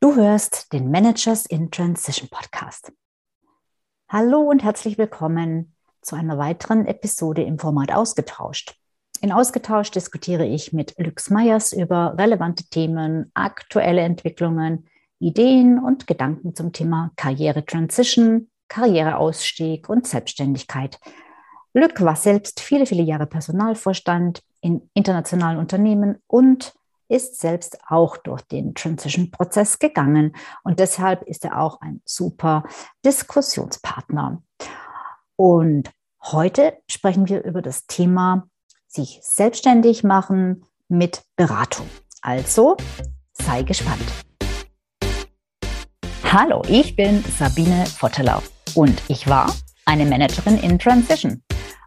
Du hörst den Managers in Transition Podcast. Hallo und herzlich willkommen zu einer weiteren Episode im Format Ausgetauscht. In Ausgetauscht diskutiere ich mit Lux Meyers über relevante Themen, aktuelle Entwicklungen, Ideen und Gedanken zum Thema Karriere Transition, Karriereausstieg und Selbstständigkeit. Lück war selbst viele, viele Jahre Personalvorstand in internationalen Unternehmen und ist selbst auch durch den Transition-Prozess gegangen. Und deshalb ist er auch ein super Diskussionspartner. Und heute sprechen wir über das Thema sich selbstständig machen mit Beratung. Also sei gespannt. Hallo, ich bin Sabine Vottelau und ich war eine Managerin in Transition.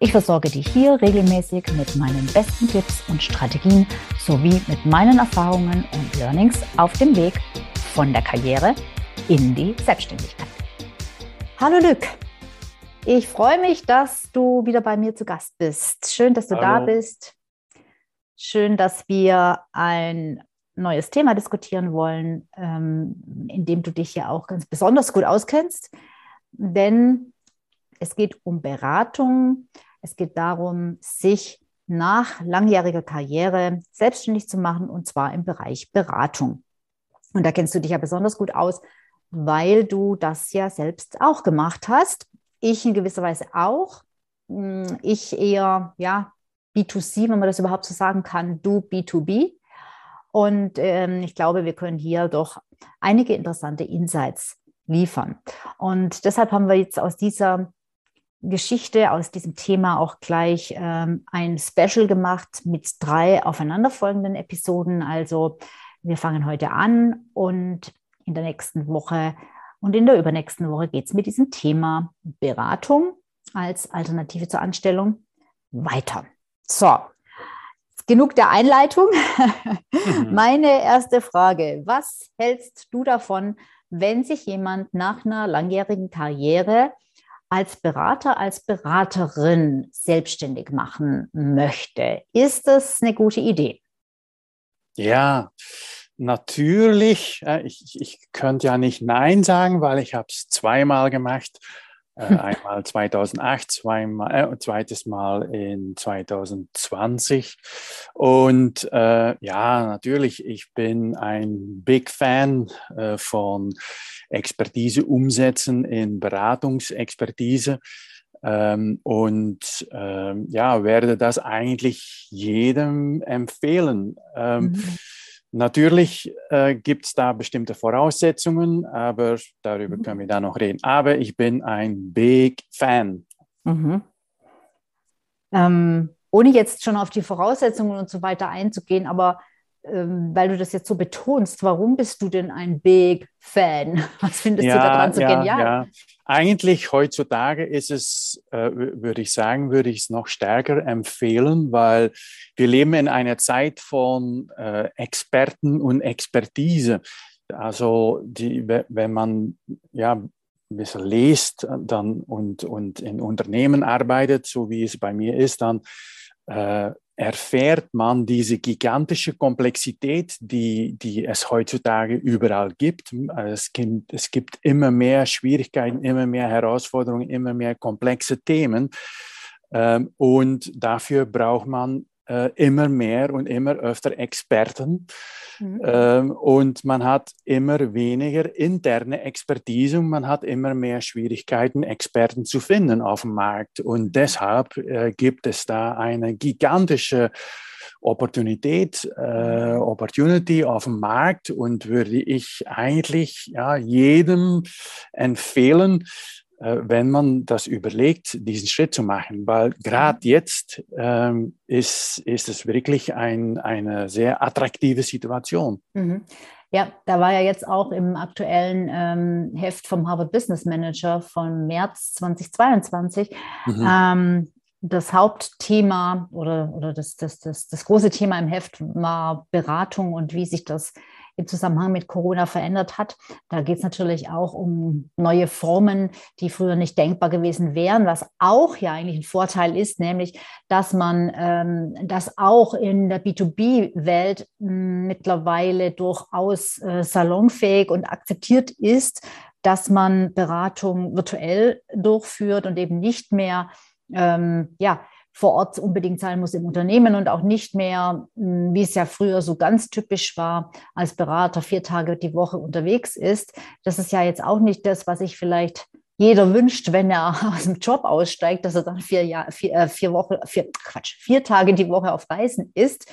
Ich versorge dich hier regelmäßig mit meinen besten Tipps und Strategien sowie mit meinen Erfahrungen und Learnings auf dem Weg von der Karriere in die Selbstständigkeit. Hallo Lück, ich freue mich, dass du wieder bei mir zu Gast bist. Schön, dass du Hallo. da bist. Schön, dass wir ein neues Thema diskutieren wollen, ähm, in dem du dich ja auch ganz besonders gut auskennst. Denn es geht um Beratung es geht darum, sich nach langjähriger Karriere selbstständig zu machen und zwar im Bereich Beratung. Und da kennst du dich ja besonders gut aus, weil du das ja selbst auch gemacht hast. Ich in gewisser Weise auch. Hm, ich eher, ja, B2C, wenn man das überhaupt so sagen kann, du B2B. Und ähm, ich glaube, wir können hier doch einige interessante Insights liefern. Und deshalb haben wir jetzt aus dieser Geschichte, aus diesem Thema auch gleich ähm, ein Special gemacht mit drei aufeinanderfolgenden Episoden. Also wir fangen heute an und in der nächsten Woche und in der übernächsten Woche geht es mit diesem Thema Beratung als Alternative zur Anstellung weiter. So, genug der Einleitung. Mhm. Meine erste Frage, was hältst du davon, wenn sich jemand nach einer langjährigen Karriere als Berater, als Beraterin selbstständig machen möchte. Ist das eine gute Idee? Ja, natürlich. Ich, ich könnte ja nicht Nein sagen, weil ich habe es zweimal gemacht äh, einmal 2008, zweimal, äh, zweites Mal in 2020. Und äh, ja, natürlich, ich bin ein Big Fan äh, von Expertise umsetzen in Beratungsexpertise. Ähm, und ähm, ja, werde das eigentlich jedem empfehlen. Ähm, mhm. Natürlich äh, gibt es da bestimmte Voraussetzungen, aber darüber mhm. können wir da noch reden. Aber ich bin ein Big Fan. Mhm. Ähm, ohne jetzt schon auf die Voraussetzungen und so weiter einzugehen, aber ähm, weil du das jetzt so betonst, warum bist du denn ein Big Fan? Was findest ja, du daran so ja, genial? Ja. Eigentlich heutzutage ist es, äh, würde ich sagen, würde ich es noch stärker empfehlen, weil wir leben in einer Zeit von äh, Experten und Expertise. Also die, wenn man ja ein bisschen liest dann, und, und in Unternehmen arbeitet, so wie es bei mir ist, dann äh, erfährt man diese gigantische Komplexität, die, die es heutzutage überall gibt. Es gibt, es gibt immer mehr Schwierigkeiten, immer mehr Herausforderungen, immer mehr komplexe Themen. Ähm, und dafür braucht man äh, immer mehr und immer öfter Experten. Mhm. Ähm, und man hat immer weniger interne Expertise und man hat immer mehr Schwierigkeiten, Experten zu finden auf dem Markt. Und mhm. deshalb äh, gibt es da eine gigantische Opportunität, äh, mhm. Opportunity auf dem Markt und würde ich eigentlich ja, jedem empfehlen, wenn man das überlegt, diesen Schritt zu machen. Weil gerade mhm. jetzt ähm, ist, ist es wirklich ein, eine sehr attraktive Situation. Mhm. Ja, da war ja jetzt auch im aktuellen ähm, Heft vom Harvard Business Manager von März 2022 mhm. ähm, das Hauptthema oder, oder das, das, das, das große Thema im Heft war Beratung und wie sich das im Zusammenhang mit Corona verändert hat. Da geht es natürlich auch um neue Formen, die früher nicht denkbar gewesen wären, was auch ja eigentlich ein Vorteil ist, nämlich, dass man ähm, das auch in der B2B-Welt hm, mittlerweile durchaus äh, salonfähig und akzeptiert ist, dass man Beratung virtuell durchführt und eben nicht mehr ähm, ja, vor Ort unbedingt sein muss im Unternehmen und auch nicht mehr, hm, wie es ja früher so ganz typisch war, als Berater vier Tage die Woche unterwegs ist. Das ist ja jetzt auch nicht das, was sich vielleicht jeder wünscht, wenn er aus dem Job aussteigt, dass er dann vier, Jahr, vier, äh, vier Wochen, vier, Quatsch, vier Tage die Woche auf Reisen ist.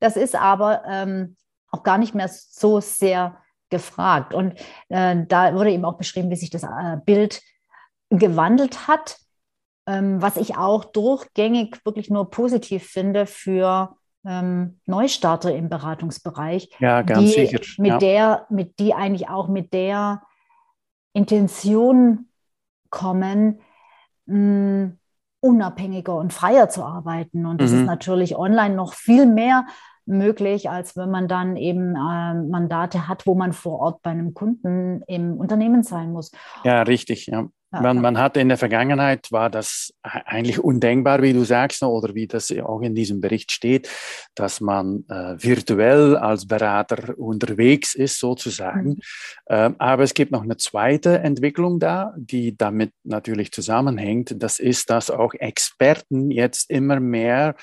Das ist aber ähm, auch gar nicht mehr so sehr gefragt. Und äh, da wurde eben auch beschrieben, wie sich das äh, Bild gewandelt hat ähm, was ich auch durchgängig wirklich nur positiv finde für ähm, Neustarter im Beratungsbereich. Ja, ganz die sicher. Mit ja. der, mit die eigentlich auch mit der Intention kommen, mh, unabhängiger und freier zu arbeiten. Und das mhm. ist natürlich online noch viel mehr möglich, als wenn man dann eben äh, Mandate hat, wo man vor Ort bei einem Kunden im Unternehmen sein muss. Ja, richtig. Ja. Man, man hat in der Vergangenheit war das eigentlich undenkbar, wie du sagst, oder wie das auch in diesem Bericht steht, dass man äh, virtuell als Berater unterwegs ist, sozusagen. Mhm. Ähm, aber es gibt noch eine zweite Entwicklung da, die damit natürlich zusammenhängt. Das ist, dass auch Experten jetzt immer mehr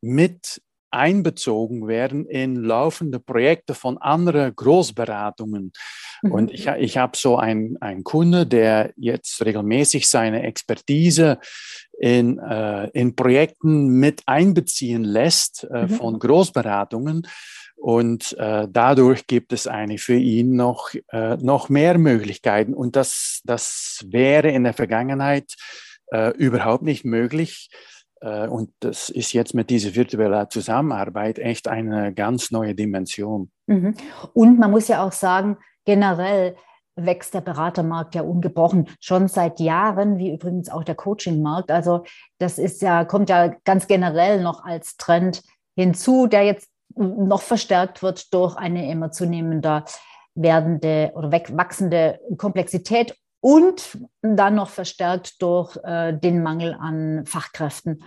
mit einbezogen werden in laufende Projekte von anderen Großberatungen. Mhm. Und ich, ich habe so einen, einen Kunde, der jetzt regelmäßig seine Expertise in, äh, in Projekten mit einbeziehen lässt äh, mhm. von Großberatungen. Und äh, dadurch gibt es eigentlich für ihn noch, äh, noch mehr Möglichkeiten. Und das, das wäre in der Vergangenheit äh, überhaupt nicht möglich. Äh, und das ist jetzt mit dieser virtuellen Zusammenarbeit echt eine ganz neue Dimension. Mhm. Und man muss ja auch sagen, generell wächst der Beratermarkt ja ungebrochen schon seit Jahren, wie übrigens auch der Coachingmarkt. Also das ist ja kommt ja ganz generell noch als Trend hinzu, der jetzt noch verstärkt wird durch eine immer zunehmender werdende oder wachsende Komplexität und dann noch verstärkt durch äh, den Mangel an Fachkräften.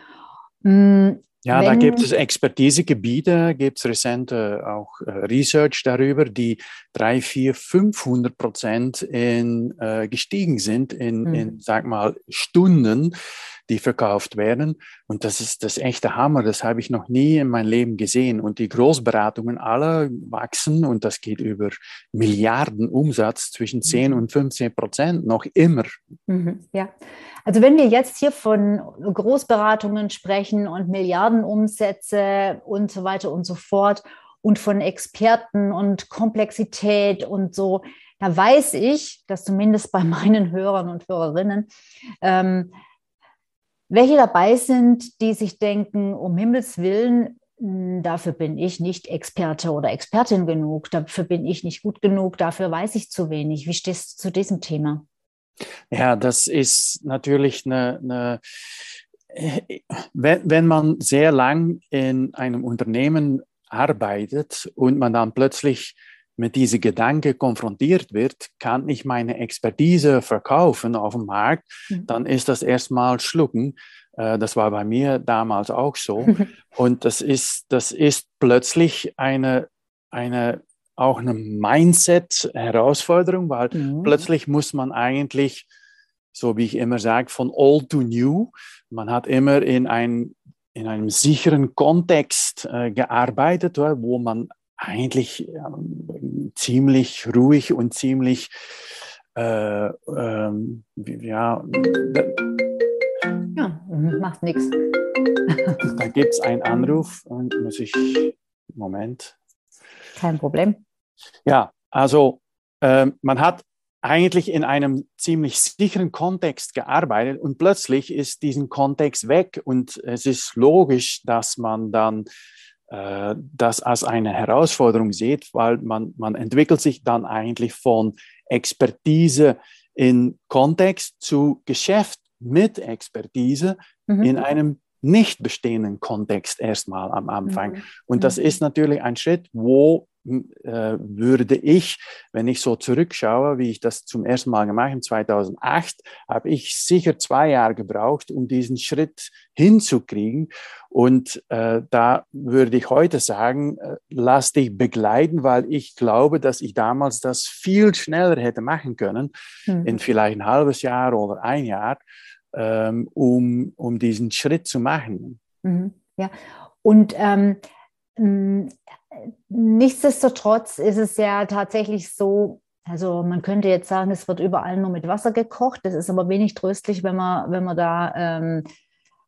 Mm, ja, da gibt es Expertisegebiete, gibt es recente auch äh, Research darüber, die drei, vier, 500 Prozent in, äh, gestiegen sind in, mhm. in, sag mal, Stunden die verkauft werden. Und das ist das echte Hammer. Das habe ich noch nie in meinem Leben gesehen. Und die Großberatungen alle wachsen und das geht über Milliarden Umsatz zwischen 10 mhm. und 15 Prozent noch immer. Mhm, ja. Also wenn wir jetzt hier von Großberatungen sprechen und Milliardenumsätze und so weiter und so fort und von Experten und Komplexität und so, da weiß ich, dass zumindest bei meinen Hörern und Hörerinnen ähm, welche dabei sind, die sich denken, um Himmels Willen, hm, dafür bin ich nicht Experte oder Expertin genug, dafür bin ich nicht gut genug, dafür weiß ich zu wenig. Wie stehst du zu diesem Thema? Ja, das ist natürlich eine, eine wenn, wenn man sehr lang in einem Unternehmen arbeitet und man dann plötzlich mit diesem Gedanke konfrontiert wird, kann ich meine Expertise verkaufen auf dem Markt, mhm. dann ist das erstmal schlucken. Äh, das war bei mir damals auch so. Und das ist, das ist plötzlich eine, eine, auch eine Mindset-Herausforderung, weil mhm. plötzlich muss man eigentlich, so wie ich immer sage, von old to new, man hat immer in, ein, in einem sicheren Kontext äh, gearbeitet, wo man eigentlich ähm, ziemlich ruhig und ziemlich, äh, ähm, ja, ja, macht nichts. Da gibt es einen Anruf und muss ich, Moment. Kein Problem. Ja, also äh, man hat eigentlich in einem ziemlich sicheren Kontext gearbeitet und plötzlich ist diesen Kontext weg und es ist logisch, dass man dann äh, das als eine Herausforderung sieht, weil man, man entwickelt sich dann eigentlich von Expertise in Kontext zu Geschäft mit Expertise mhm. in einem nicht bestehenden Kontext erstmal am Anfang. Mhm. Und das mhm. ist natürlich ein Schritt, wo würde ich, wenn ich so zurückschaue, wie ich das zum ersten Mal gemacht habe, 2008, habe ich sicher zwei Jahre gebraucht, um diesen Schritt hinzukriegen. Und äh, da würde ich heute sagen, äh, lass dich begleiten, weil ich glaube, dass ich damals das viel schneller hätte machen können, mhm. in vielleicht ein halbes Jahr oder ein Jahr, ähm, um, um diesen Schritt zu machen. Mhm. Ja, und ähm, nichtsdestotrotz ist es ja tatsächlich so, also man könnte jetzt sagen, es wird überall nur mit Wasser gekocht. Das ist aber wenig tröstlich, wenn man, wenn man da ähm,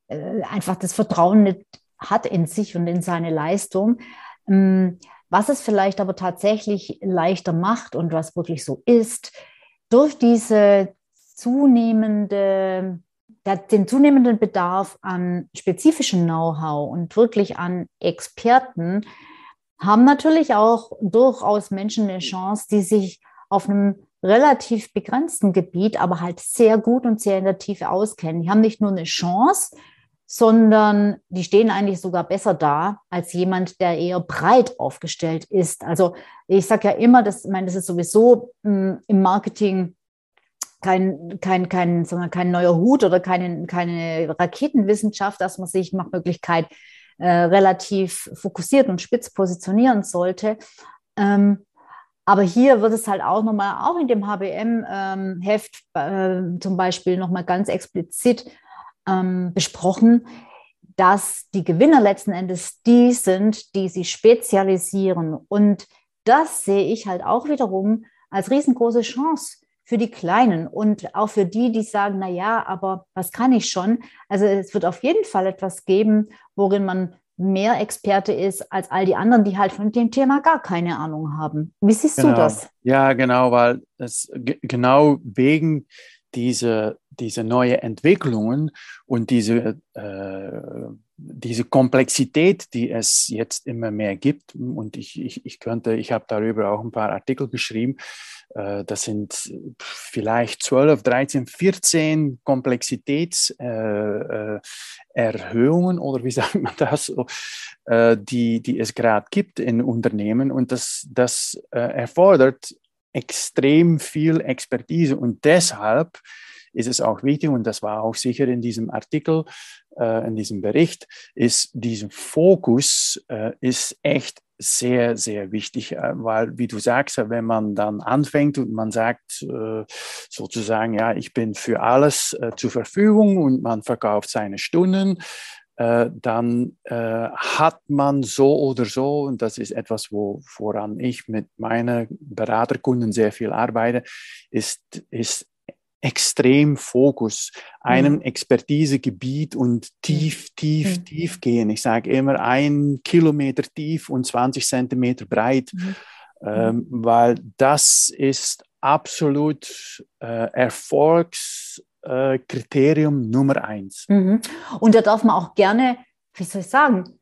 äh, einfach das Vertrauen nicht hat in sich und in seine Leistung. Ähm, was es vielleicht aber tatsächlich leichter macht und was wirklich so ist, durch diese zunehmende den zunehmenden Bedarf an spezifischem Know-how und wirklich an Experten haben natürlich auch durchaus Menschen eine Chance, die sich auf einem relativ begrenzten Gebiet, aber halt sehr gut und sehr in der Tiefe auskennen. Die haben nicht nur eine Chance, sondern die stehen eigentlich sogar besser da als jemand, der eher breit aufgestellt ist. Also ich sage ja immer, das, ich meine, das ist sowieso mh, hm, im Marketing kein, kein, kein, wir, kein neuer Hut oder keine, keine Raketenwissenschaft, dass man sich nach Möglichkeit äh, relativ fokussiert und spitz positionieren sollte. Ähm, aber hier wird es halt auch nochmal, auch in dem HBM-Heft ähm, äh, zum Beispiel nochmal ganz explizit ähm, besprochen, dass die Gewinner letzten Endes die sind, die sich spezialisieren. Und das sehe ich halt auch wiederum als riesengroße Chance für die Kleinen und auch für die, die sagen, na ja, aber was kann ich schon? Also es wird auf jeden Fall etwas geben, worin man mehr Experte ist als all die anderen, die halt von dem Thema gar keine Ahnung haben. Wie siehst genau. du das? Ja, genau, weil es genau wegen dieser diese neue Entwicklungen und diese, äh, diese Komplexität, die es jetzt immer mehr gibt. Und ich, ich, ich könnte, ich habe darüber auch ein paar Artikel geschrieben. Äh, das sind vielleicht 12, 13, 14 Komplexitätserhöhungen äh, oder wie sagt man das, äh, die, die es gerade gibt in Unternehmen. Und das, das äh, erfordert extrem viel Expertise. Und deshalb ist es auch wichtig, und das war auch sicher in diesem Artikel, äh, in diesem Bericht, ist dieser Fokus äh, ist echt sehr, sehr wichtig, äh, weil, wie du sagst, wenn man dann anfängt und man sagt äh, sozusagen, ja, ich bin für alles äh, zur Verfügung und man verkauft seine Stunden, dann hat man so oder so, und das ist etwas, wo, woran ich mit meinen Beraterkunden sehr viel arbeite, ist, ist extrem Fokus, einem mhm. Expertisegebiet und tief, tief, mhm. tief gehen. Ich sage immer ein Kilometer tief und 20 Zentimeter breit, mhm. ähm, weil das ist absolut äh, Erfolgskriterium äh, Nummer eins. Mhm. Und da darf man auch gerne, wie soll ich sagen,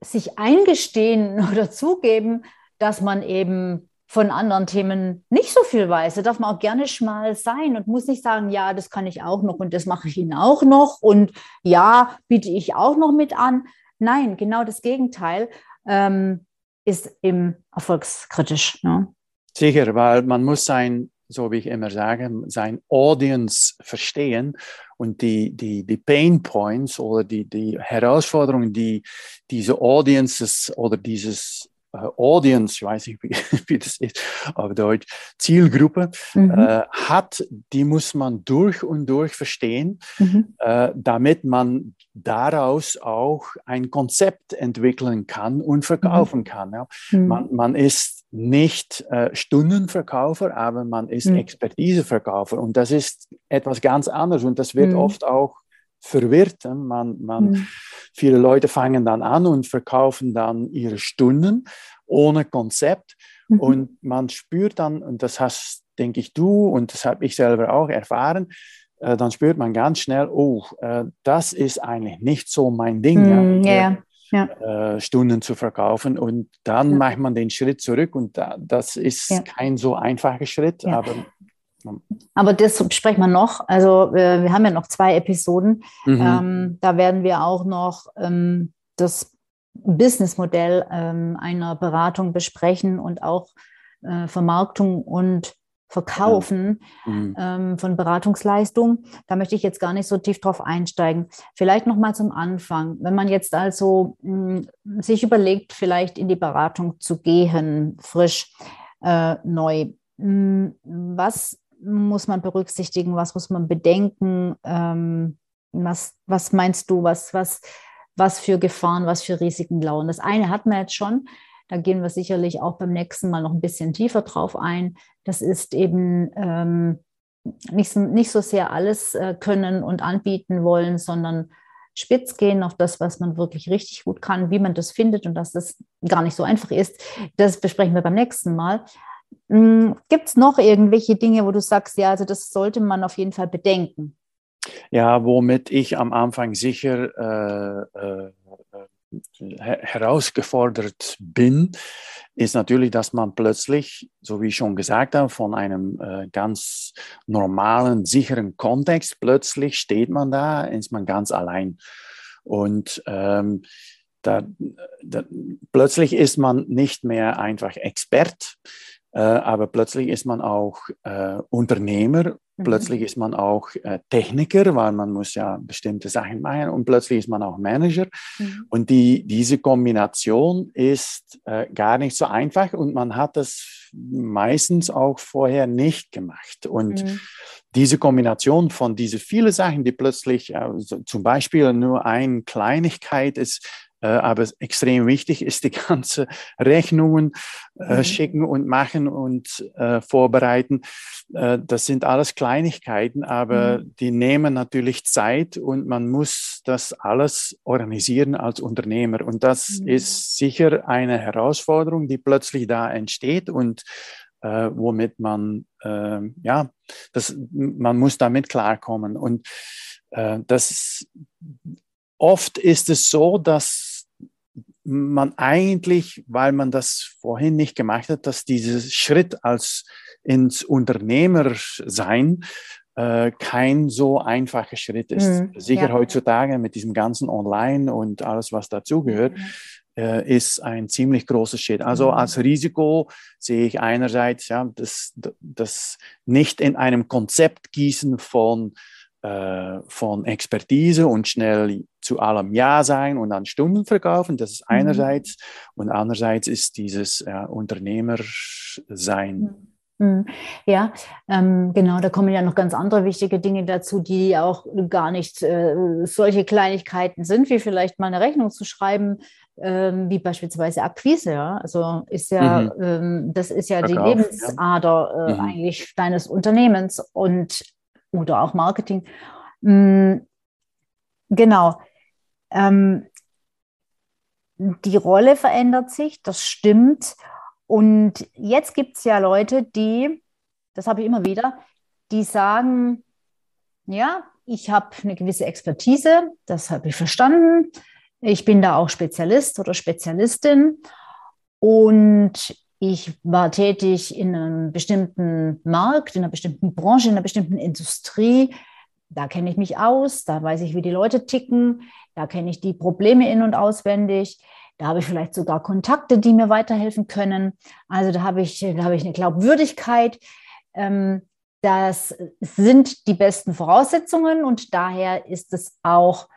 sich eingestehen oder zugeben, dass man eben von anderen Themen nicht so viel weiß. Da darf man auch gerne schmal sein und muss nicht sagen, ja, das kann ich auch noch und das mache ich Ihnen auch noch und ja, biete ich auch noch mit an. Nein, genau das Gegenteil ähm, ist eben erfolgskritisch. Ne? Sicher, weil man muss sein, so wie ich immer sage, sein Audience verstehen und die, die, die Pain Points oder die, die Herausforderungen, die diese Audiences oder dieses äh, Audience, ich weiß nicht, wie, wie, das ist auf Deutsch, Zielgruppe mhm. äh, hat, die muss man durch und durch verstehen, mhm. äh, damit man daraus auch ein Konzept entwickeln kann und verkaufen mhm. kann. Ja. Mhm. Man, man, ist nicht äh, Stundenverkäufer, aber man ist mhm. Expertiseverkäufer und das ist etwas ganz anderes und das wird mhm. oft auch verwirrt. Man, man, mhm. Viele Leute fangen dann an und verkaufen dann ihre Stunden ohne Konzept. Mhm. Und man spürt dann, und das hast, denke ich, du und das habe ich selber auch erfahren, äh, dann spürt man ganz schnell, oh, äh, das ist eigentlich nicht so mein Ding. Mm, ja. Yeah. Ja. äh, Stunden zu verkaufen. Und dann ja. macht man den Schritt zurück und da, das ist ja. kein so einfacher Schritt, aber aber das sprechen wir noch. Also äh, wir haben ja noch zwei Episoden. Mhm. Ähm, da werden wir auch noch ähm, das Businessmodell ähm, einer Beratung besprechen und auch äh, Vermarktung und Verkaufen mhm. ähm, von Beratungsleistungen. Da möchte ich jetzt gar nicht so tief drauf einsteigen. Vielleicht noch mal zum Anfang. Wenn man jetzt also mh, hm, sich überlegt, vielleicht in die Beratung zu gehen, frisch, äh, neu, mh, hm, was muss man berücksichtigen? Was muss man bedenken? Ähm, was, was meinst du? Was, was, was für Gefahren, was für Risiken lauern? Das eine hatten wir jetzt schon. Da gehen wir sicherlich auch beim nächsten Mal noch ein bisschen tiefer drauf ein. Das ist eben ähm, nicht, nicht so sehr alles äh, können und anbieten wollen, sondern spitz gehen auf das, was man wirklich richtig gut kann, wie man das findet und dass das gar nicht so einfach ist. Das besprechen wir beim nächsten Mal. Hm, Gibt es noch irgendwelche Dinge, wo du sagst, ja, also das sollte man auf jeden Fall bedenken? Ja, womit ich am Anfang sicher äh, äh, herausgefordert bin, ist natürlich, dass man plötzlich, so wie ich schon gesagt habe, von einem äh, ganz normalen, sicheren Kontext, plötzlich steht man da, ist man ganz allein. Und ähm, da, da, plötzlich ist man nicht mehr einfach Expert, aber plötzlich ist man auch äh, Unternehmer Mhm. Plötzlich ist man auch äh, Techniker, weil man muss ja bestimmte Sachen machen und plötzlich ist man auch Manager. Mhm. Und die, diese Kombination ist äh, gar nicht so einfach und man hat das meistens auch vorher nicht gemacht. Und mhm. diese Kombination von diese vielen Sachen, die plötzlich äh, zum Beispiel nur eine Kleinigkeit ist, äh, aber extrem wichtig ist die ganze Rechnungen äh, mhm. schicken und machen und äh, vorbereiten. Äh, das sind alles Kleinigkeiten, aber mhm. die nehmen natürlich Zeit und man muss das alles organisieren als Unternehmer. Und das mhm. ist sicher eine Herausforderung, die plötzlich da entsteht und äh, womit man, äh, ja, das, man muss damit klarkommen. Und äh, das, oft ist es so, dass man eigentlich, weil man das vorhin nicht gemacht hat, dass dieser Schritt als ins Unternehmersein äh, kein so einfacher Schritt ist. Mhm, Sicher ja. heutzutage mit diesem ganzen Online und alles, was dazugehört, mhm. äh, ist ein ziemlich großer Schritt. Also mhm. als Risiko sehe ich einerseits ja, das, das nicht in einem Konzept gießen von äh, von Expertise und schnell zu allem Ja sein und dann Stunden verkaufen. Das ist mhm. einerseits. Mhm. Und andererseits ist dieses äh, Unternehmersein. Mhm. mhm. Ja, ähm, genau, da kommen ja noch ganz andere wichtige Dinge dazu, die auch gar nicht äh, solche Kleinigkeiten sind, wie vielleicht mal eine Rechnung zu schreiben, ähm, wie beispielsweise Akquise. Ja? Also ist ja, mhm. ähm, das ist ja Verkauf, die Lebensader ja. Äh, mhm. eigentlich deines Unternehmens und oder auch Marketing. Mm, genau. Ähm, die Rolle verändert sich, das stimmt. Und jetzt gibt es ja Leute, die, das habe ich immer wieder, die sagen, ja, ich habe eine gewisse Expertise, das habe ich verstanden. Ich bin da auch Spezialist oder Spezialistin und ich war tätig in einem bestimmten Markt, in einer bestimmten Branche, in einer bestimmten Industrie. Da kenne ich mich aus, da weiß ich, wie die Leute ticken, da kenne ich die Probleme in und auswendig. Da habe ich vielleicht sogar Kontakte, die mir weiterhelfen können. Also da habe ich, da habe ich eine Glaubwürdigkeit. Ähm, das sind die besten Voraussetzungen und daher ist es auch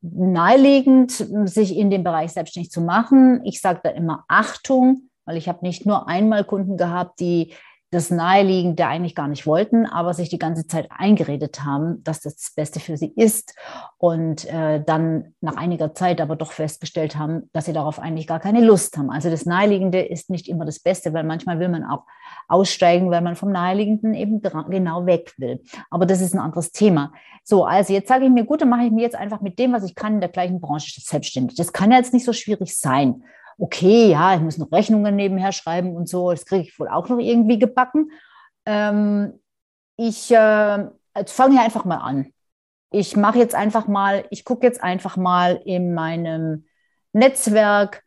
naheliegend, sich in dem Bereich selbstständig zu machen. Ich sage da immer Achtung weil ich habe nicht nur einmal Kunden gehabt, die das Naheliegende eigentlich gar nicht wollten, aber sich die ganze Zeit eingeredet haben, dass das das Beste für sie ist und äh, dann nach einiger Zeit aber doch festgestellt haben, dass sie darauf eigentlich gar keine Lust haben. Also das Naheliegende ist nicht immer das Beste, weil manchmal will man auch aussteigen, weil man vom Naheliegenden eben genau weg will. Aber das ist ein anderes Thema. So, also jetzt sage ich mir, gut, dann mache ich mir jetzt einfach mit dem, was ich kann in der gleichen Branche selbstständig. Das kann ja jetzt nicht so schwierig sein okay, ja, ich muss noch Rechnungen nebenher schreiben und so, das kriege ich wohl auch noch irgendwie gebacken. Ähm, ich äh, fange hier einfach mal an. Ich mache jetzt einfach mal, ich gucke jetzt einfach mal in meinem Netzwerk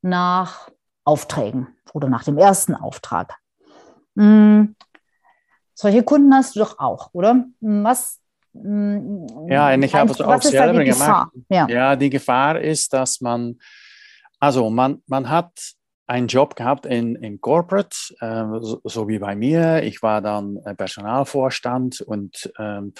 nach Aufträgen oder nach dem ersten Auftrag. Hm, solche Kunden hast du doch auch, oder? Was? Hm, ja, und ich habe es auch selber gemacht. Ja. ja, die Gefahr ist, dass man, also man, man hat einen Job gehabt in, in Corporate, äh, so, so, wie bei mir. Ich war dann Personalvorstand und ähm,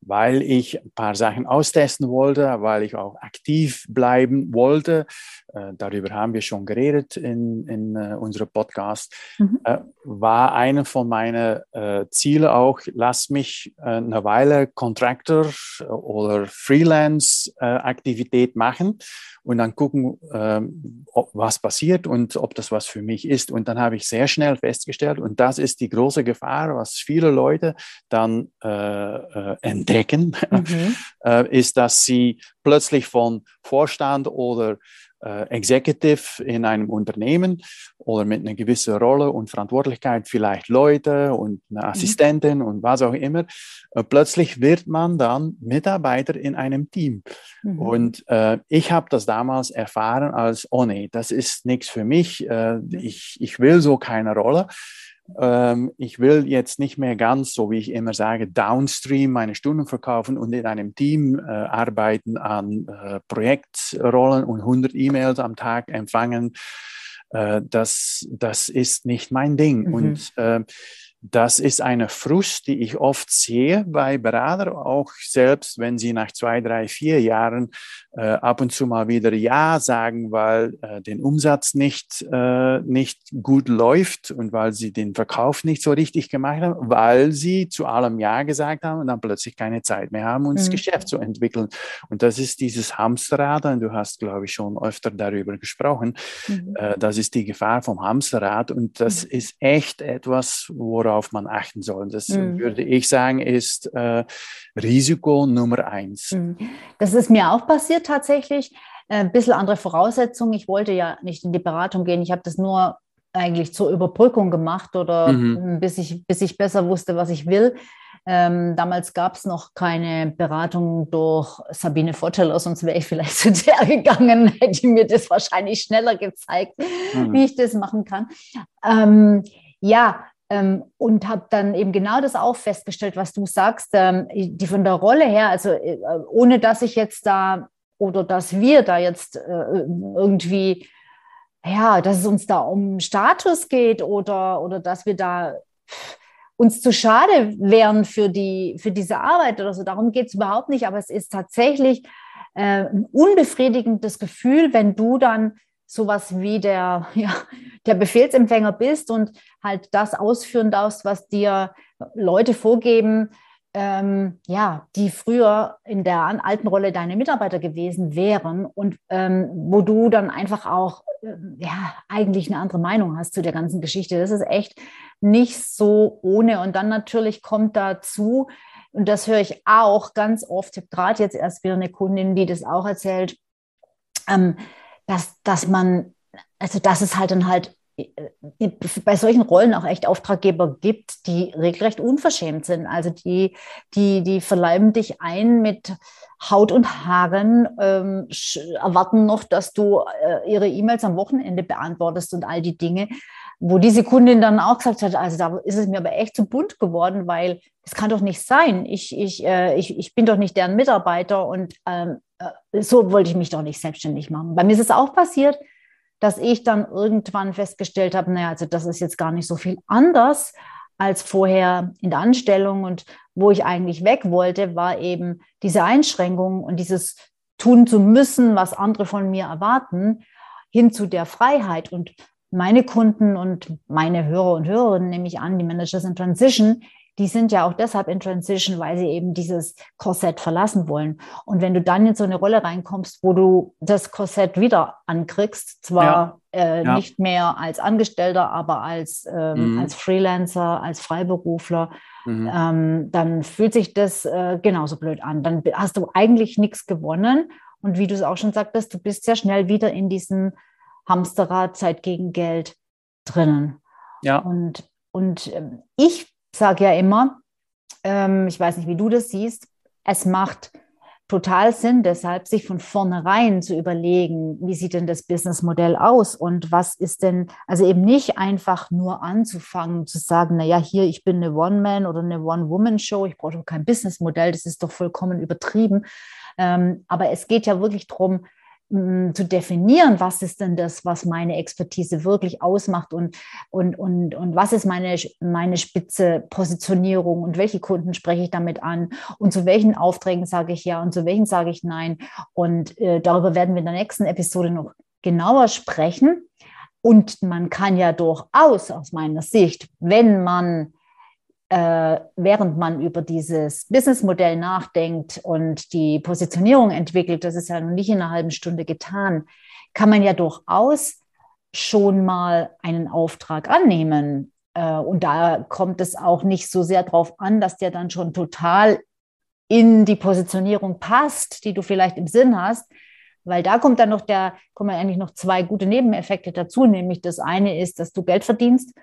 weil ich ein paar Sachen austesten wollte, weil ich auch aktiv bleiben wollte. Äh, darüber haben wir schon geredet in, in uh, unserem Podcast. Mhm. Äh, war eine von meinen äh, Zielen auch, lass mich äh, eine Weile Contractor oder Freelance-Aktivität machen und dann gucken, ähm, ob, was passiert und ob das was für mich ist. Und dann habe ich sehr schnell festgestellt, und das ist die große Gefahr, was viele Leute dann äh, äh, entdecken, mhm. äh, ist, dass sie plötzlich von Vorstand oder äh, Executive in einem Unternehmen oder mit einer gewissen Rolle und Verantwortlichkeit, vielleicht Leute und eine mhm. Assistentin mhm. und was auch immer, äh, plötzlich wird man dann Mitarbeiter in einem Team. Mhm. Und äh, ich habe das damals erfahren als, oh nee, das ist nichts für mich, äh, ich, ich will so keine Rolle ähm, ich will jetzt nicht mehr ganz, so wie ich immer sage, downstream meine Stunden verkaufen und in einem Team äh, arbeiten an äh, Projektrollen und 100 E-Mails am Tag empfangen. Äh, das, das ist nicht mein Ding. Mhm. Und äh, das ist eine Frust, die ich oft sehe bei Beratern, auch selbst wenn sie nach zwei, drei, vier Jahren äh, ab und zu mal wieder Ja sagen, weil äh, den Umsatz nicht, äh, nicht gut läuft und weil sie den Verkauf nicht so richtig gemacht haben, weil sie zu allem Ja gesagt haben und dann plötzlich keine Zeit mehr haben, um mhm. das Geschäft zu entwickeln. Und das ist dieses Hamsterrad, und du hast, glaube ich, schon öfter darüber gesprochen. Mhm. Äh, das ist die Gefahr vom Hamsterrad und das mhm. ist echt etwas, worauf worauf man achten soll. Das mhm. würde ich sagen, ist äh, Risiko Nummer eins. Mhm. Das ist mir auch passiert tatsächlich. Ein äh, bisschen andere Voraussetzungen. Ich wollte ja nicht in die Beratung gehen. Ich habe das nur eigentlich zur Überbrückung gemacht oder mhm. bis, ich, bis ich besser wusste, was ich will. Ähm, damals gab es noch keine Beratung durch Sabine Votteler, sonst wäre ich vielleicht zu der gegangen, hätte mir das wahrscheinlich schneller gezeigt, mhm. wie ich das machen kann. Ähm, ja, ähm, und habe dann eben genau das auch festgestellt, was du sagst, ähm, die von der Rolle her, also äh, ohne dass ich jetzt da oder dass wir da jetzt äh, irgendwie, ja, dass es uns da um Status geht oder, oder dass wir da uns zu schade wären für, die, für diese Arbeit oder so. Darum geht es überhaupt nicht, aber es ist tatsächlich äh, ein unbefriedigendes Gefühl, wenn du dann sowas wie der, ja, der Befehlsempfänger bist und halt das ausführen darfst, was dir Leute vorgeben, ähm, ja, die früher in der alten Rolle deine Mitarbeiter gewesen wären und ähm, wo du dann einfach auch äh, ja eigentlich eine andere Meinung hast zu der ganzen Geschichte. Das ist echt nicht so ohne. Und dann natürlich kommt dazu, und das höre ich auch ganz oft, gerade jetzt erst wieder eine Kundin, die das auch erzählt, ähm, dass, dass man, also dass es halt dann halt äh, bei solchen Rollen auch echt Auftraggeber gibt, die regelrecht unverschämt sind. Also die, die, die verleiben dich ein mit Haut und Haaren, ähm, erwarten noch, dass du äh, ihre E-Mails am Wochenende beantwortest und all die Dinge, wo diese Kundin dann auch gesagt hat, also da ist es mir aber echt zu bunt geworden, weil es kann doch nicht sein. Ich, ich, äh, ich, ich bin doch nicht deren Mitarbeiter und ähm, äh, so wollte ich mich doch nicht selbstständig machen. Bei mir ist es auch passiert, dass ich dann irgendwann festgestellt habe, naja, also das ist jetzt gar nicht so viel anders als vorher in der Anstellung und wo ich eigentlich weg wollte, war eben diese Einschränkung und dieses tun zu müssen, was andere von mir erwarten, hin zu der Freiheit. Und meine Kunden und meine Hörer und Hörerinnen, nehme ich an, die Managers in Transition, die sind ja auch deshalb in Transition, weil sie eben dieses Korsett verlassen wollen. Und wenn du dann in so eine Rolle reinkommst, wo du das Korsett wieder ankriegst, zwar ja. Äh, ja. nicht mehr als Angestellter, aber als, ähm, mhm. als Freelancer, als Freiberufler, mhm. ähm, dann fühlt sich das äh, genauso blöd an. Dann hast du eigentlich nichts gewonnen. Und wie du es auch schon sagtest, du bist sehr schnell wieder in diesem Hamsterrad Zeit gegen Geld drinnen. Ja. Und, und ähm, ich sage ja immer, ähm, ich weiß nicht, wie du das siehst, es macht total Sinn, deshalb sich von vornherein zu überlegen, wie sieht denn das Businessmodell aus und was ist denn, also eben nicht einfach nur anzufangen zu sagen, naja, hier, ich bin eine One-Man- oder eine One-Woman-Show, ich brauche kein Businessmodell, das ist doch vollkommen übertrieben. Ähm, aber es geht ja wirklich darum, zu definieren, was ist denn das, was meine Expertise wirklich ausmacht und, und, und, und was ist meine, meine spitze Positionierung und welche Kunden spreche ich damit an und zu welchen Aufträgen sage ich ja und zu welchen sage ich nein. Und äh, darüber werden wir in der nächsten Episode noch genauer sprechen. Und man kann ja durchaus aus meiner Sicht, wenn man äh, während man über dieses Businessmodell nachdenkt und die Positionierung entwickelt, das ist ja noch nicht in einer halben Stunde getan, kann man ja durchaus schon mal einen Auftrag annehmen. Äh, und da kommt es auch nicht so sehr darauf an, dass der dann schon total in die Positionierung passt, die du vielleicht im Sinn hast, weil da kommt dann noch der, kommen eigentlich noch zwei gute Nebeneffekte dazu, nämlich das eine ist, dass du Geld verdienst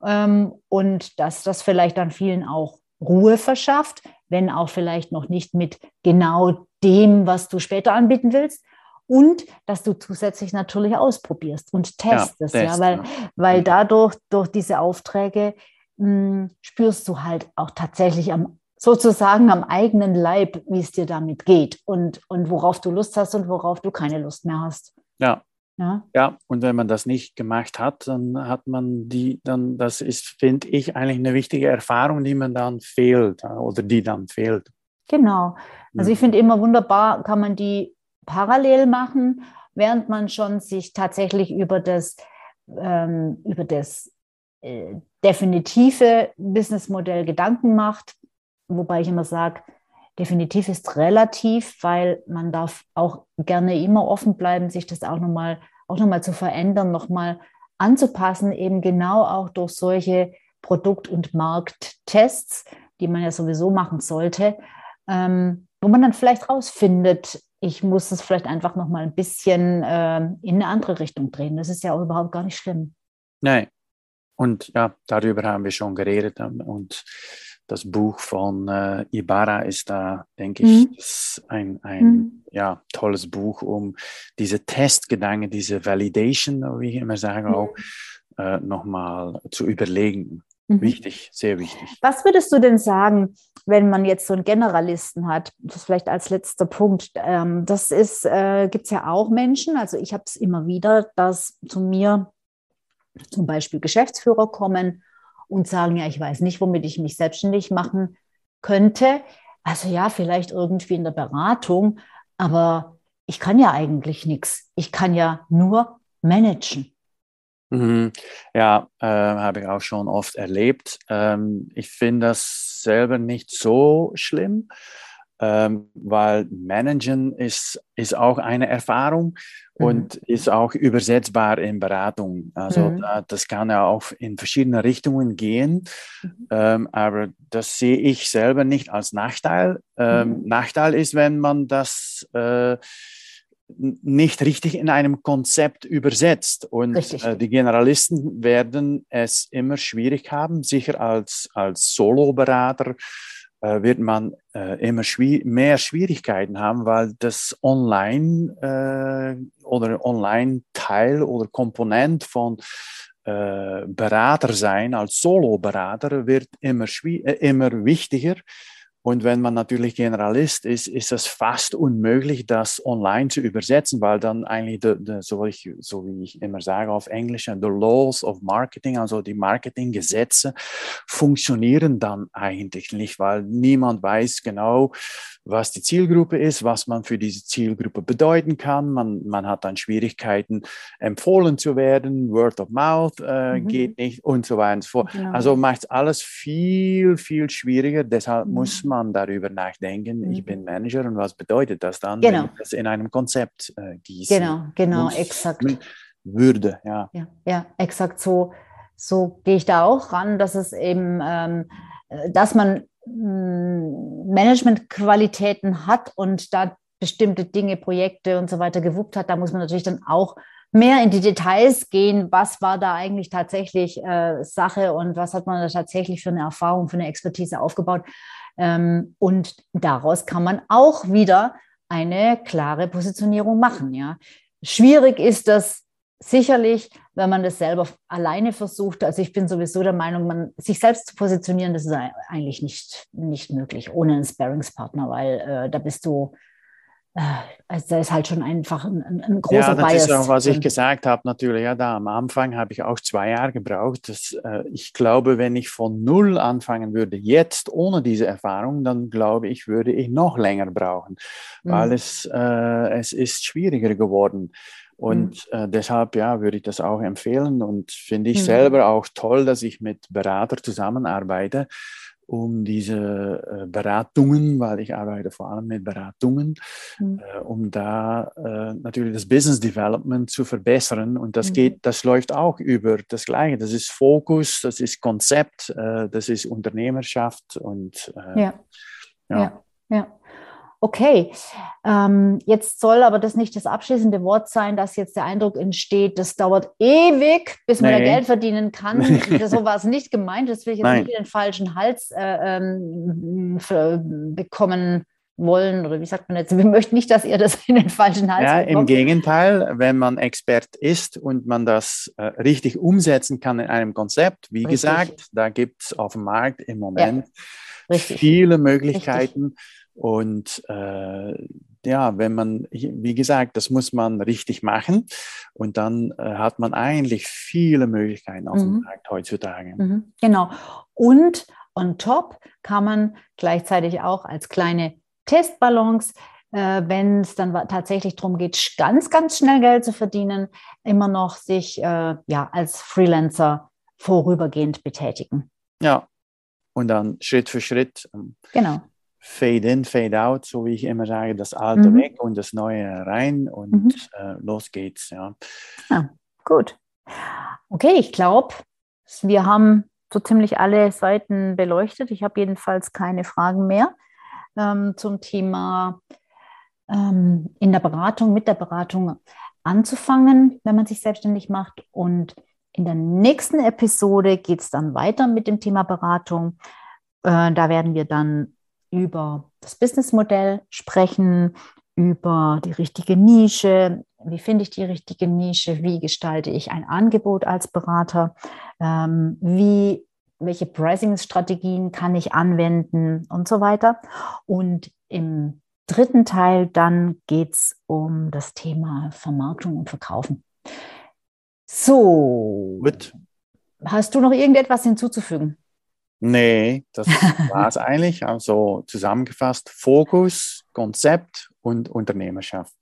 und dass das vielleicht dann vielen auch Ruhe verschafft, wenn auch vielleicht noch nicht mit genau dem, was du später anbieten willst. Und dass du zusätzlich natürlich ausprobierst und testest, ja, test, ja weil, ja. weil dadurch, durch diese Aufträge, mh, hm, spürst du halt auch tatsächlich am, sozusagen am eigenen Leib, wie es dir damit geht und, und worauf du Lust hast und worauf du keine Lust mehr hast. Ja, ja. ja, und wenn man das nicht gemacht hat, dann hat man die, dann, das ist, finde ich, eigentlich eine wichtige Erfahrung, die man dann fehlt oder die dann fehlt. Genau. Also ich finde immer wunderbar, kann man die parallel machen, während man schon sich tatsächlich über das, ähm, über das äh, definitive Businessmodell Gedanken macht, wobei ich immer sage, definitiv ist relativ, weil man darf auch gerne immer offen bleiben, sich das auch nochmal auch noch zu verändern, nochmal anzupassen, eben genau auch durch solche Produkt- und Markttests, die man ja sowieso machen sollte, ähm, wo man dann vielleicht rausfindet, ich muss es vielleicht einfach nochmal ein bisschen äh, in eine andere Richtung drehen. Das ist ja auch überhaupt gar nicht schlimm. Nein. Und ja, darüber haben wir schon geredet. Und das Buch von äh, Ibarra ist da, denke ich, mhm. ein, ein mhm. ja, tolles Buch, um diese Testgedanken, diese Validation, wie ich immer sage, mhm. auch äh, nochmal zu überlegen. Mhm. Wichtig, sehr wichtig. Was würdest du denn sagen, wenn man jetzt so einen Generalisten hat? Das vielleicht als letzter Punkt. Ähm, das ist, äh, gibt es ja auch Menschen, also ich habe es immer wieder, dass zu mir zum Beispiel Geschäftsführer kommen und sagen, ja, ich weiß nicht, womit ich mich selbstständig machen könnte. Also ja, vielleicht irgendwie in der Beratung, aber ich kann ja eigentlich nichts. Ich kann ja nur managen. Mhm. Ja, äh, habe ich auch schon oft erlebt. Ähm, ich finde das selber nicht so schlimm ähm, weil Managen ist, ist auch eine Erfahrung mhm. und ist auch übersetzbar in Beratung. Also mhm. das kann ja auch in verschiedene Richtungen gehen, mhm. ähm, aber das sehe ich selber nicht als Nachteil. Ähm, mhm. Nachteil ist, wenn man das äh, nicht richtig in einem Konzept übersetzt. Und äh, die Generalisten werden es immer schwierig haben, sicher als, als Solo-Berater wird man äh, immer schwier mehr Schwierigkeiten haben, weil das Online äh, oder Online-Teil oder Komponent von äh, Berater sein als Solo-Berater wird immer, äh, immer wichtiger. Und wenn man natürlich Generalist ist, ist es fast unmöglich, das online zu übersetzen, weil dann eigentlich, de, de, so, ich, so, wie ich immer sage auf Englisch, the laws of marketing, also die Marketinggesetze, funktionieren dann eigentlich nicht, weil niemand weiß genau, was die Zielgruppe ist, was man für diese Zielgruppe bedeuten kann. Man, man hat dann Schwierigkeiten, empfohlen zu werden, Word of Mouth äh, mhm. geht nicht und so weiter und so fort. Genau. Also macht es alles viel, viel schwieriger. Deshalb mhm. muss man darüber nachdenken, mhm. ich bin Manager und was bedeutet das dann, genau. wenn ich das in einem Konzept äh, gieße? Genau, genau, exakt. Würde, ja. Ja, ja exakt so. So gehe ich da auch ran, dass es eben, ähm, äh, dass man Managementqualitäten hat und da bestimmte Dinge, Projekte und so weiter gewuppt hat, da muss man natürlich dann auch mehr in die Details gehen, was war da eigentlich tatsächlich äh, Sache und was hat man da tatsächlich für eine Erfahrung, für eine Expertise aufgebaut. Ähm, und daraus kann man auch wieder eine klare Positionierung machen. Ja. Schwierig ist das sicherlich, wenn man das selber alleine versucht. Also ich bin sowieso der Meinung, man sich selbst zu positionieren, das ist eigentlich nicht, nicht möglich ohne einen Sparringspartner, weil äh, da bist du äh, also da ist halt schon einfach ein, ein großer Ja, das Bias ist auch, was ich gesagt habe, natürlich. Ja, da am Anfang habe ich auch zwei Jahre gebraucht. Das, äh, ich glaube, wenn ich von Null anfangen würde, jetzt ohne diese Erfahrung, dann glaube ich, würde ich noch länger brauchen, weil Mhm. es, äh, es ist schwieriger geworden. Und äh, deshalb ja, würde ich das auch empfehlen und finde ich Mhm. selber auch toll, dass ich mit Berater zusammenarbeite, um diese äh, Beratungen, weil ich arbeite vor allem mit Beratungen, Mhm. äh, um da äh, natürlich das Business Development zu verbessern. Und das Mhm. geht, das läuft auch über das Gleiche. Das ist Fokus, das ist Konzept, äh, das ist Unternehmerschaft und äh, Ja. ja. Ja, ja. Okay, ähm, jetzt soll aber das nicht das abschließende Wort sein, dass jetzt der Eindruck entsteht, das dauert ewig, bis man da Nee. Geld verdienen kann. so war es nicht gemeint. Das will ich jetzt Nein. nicht in den falschen Hals äh, ähm, für, bekommen wollen. Oder wie sagt man jetzt? Wir möchten nicht, dass ihr das in den falschen Hals Ja, im bekommt. Gegenteil, wenn man Expert ist und man das äh, richtig umsetzen kann in einem Konzept, wie Richtig. gesagt, da gibt es auf dem Markt im Moment Richtig. viele Möglichkeiten. Und äh, ja, wenn man, wie gesagt, das muss man richtig machen und dann äh, hat man eigentlich viele Möglichkeiten auf dem Mhm. Markt heutzutage. Mhm, genau. Und on top kann man gleichzeitig auch als kleine Testballons, äh, wenn es dann tatsächlich darum geht, ganz, ganz schnell Geld zu verdienen, immer noch sich äh, ja, als Freelancer vorübergehend betätigen. Ja, und dann Schritt für Schritt ähm, Genau. Fade in, Fade out, so wie ich immer sage, das Alte Mhm. weg und das Neue rein und Mhm. äh, los geht's. Ja. Gut. Okay, ich glaube, wir haben so ziemlich alle Seiten beleuchtet. Ich habe jedenfalls keine Fragen mehr ähm, zum Thema ähm, in der Beratung, mit der Beratung anzufangen, wenn man sich selbstständig macht. Und in der nächsten Episode geht es dann weiter mit dem Thema Beratung. Äh, da werden wir dann über das Businessmodell sprechen, über die richtige Nische, wie finde ich die richtige Nische, wie gestalte ich ein Angebot als Berater, ähm, wie, welche Pricing-Strategien kann ich anwenden und so weiter. Und im dritten Teil dann geht es um das Thema Vermarktung und Verkaufen. So, Gut. hast du noch irgendetwas hinzuzufügen? Nee, das war es eigentlich. Also zusammengefasst, Fokus, Konzept und Unternehmerschaft.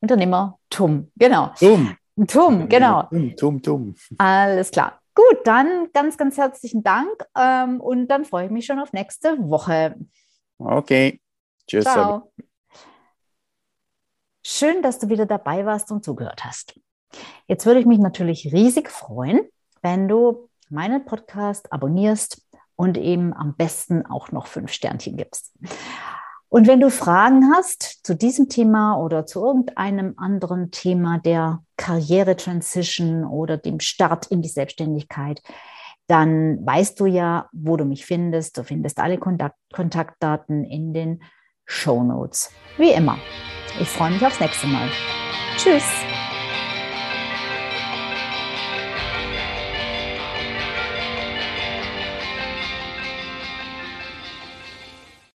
Unternehmertum, genau. Tum. Tum, genau. Tum, tum, tum. Alles klar. Gut, dann ganz, ganz herzlichen Dank ähm, und dann freue ich mich schon auf nächste Woche. Okay. Tschüss. Ciao. Schön, dass du wieder dabei warst und zugehört hast. Jetzt würde ich mich natürlich riesig freuen, wenn du meinen Podcast abonnierst und eben am besten auch noch fünf Sternchen gibst. Und wenn du Fragen hast zu diesem Thema oder zu irgendeinem anderen Thema der Karriere-Transition oder dem Start in die Selbstständigkeit, dann weißt du ja, wo du mich findest. Du findest alle Kontakt Kontaktdaten in den Show Notes. Wie immer. Ich freue mich aufs nächste Mal. Tschüss.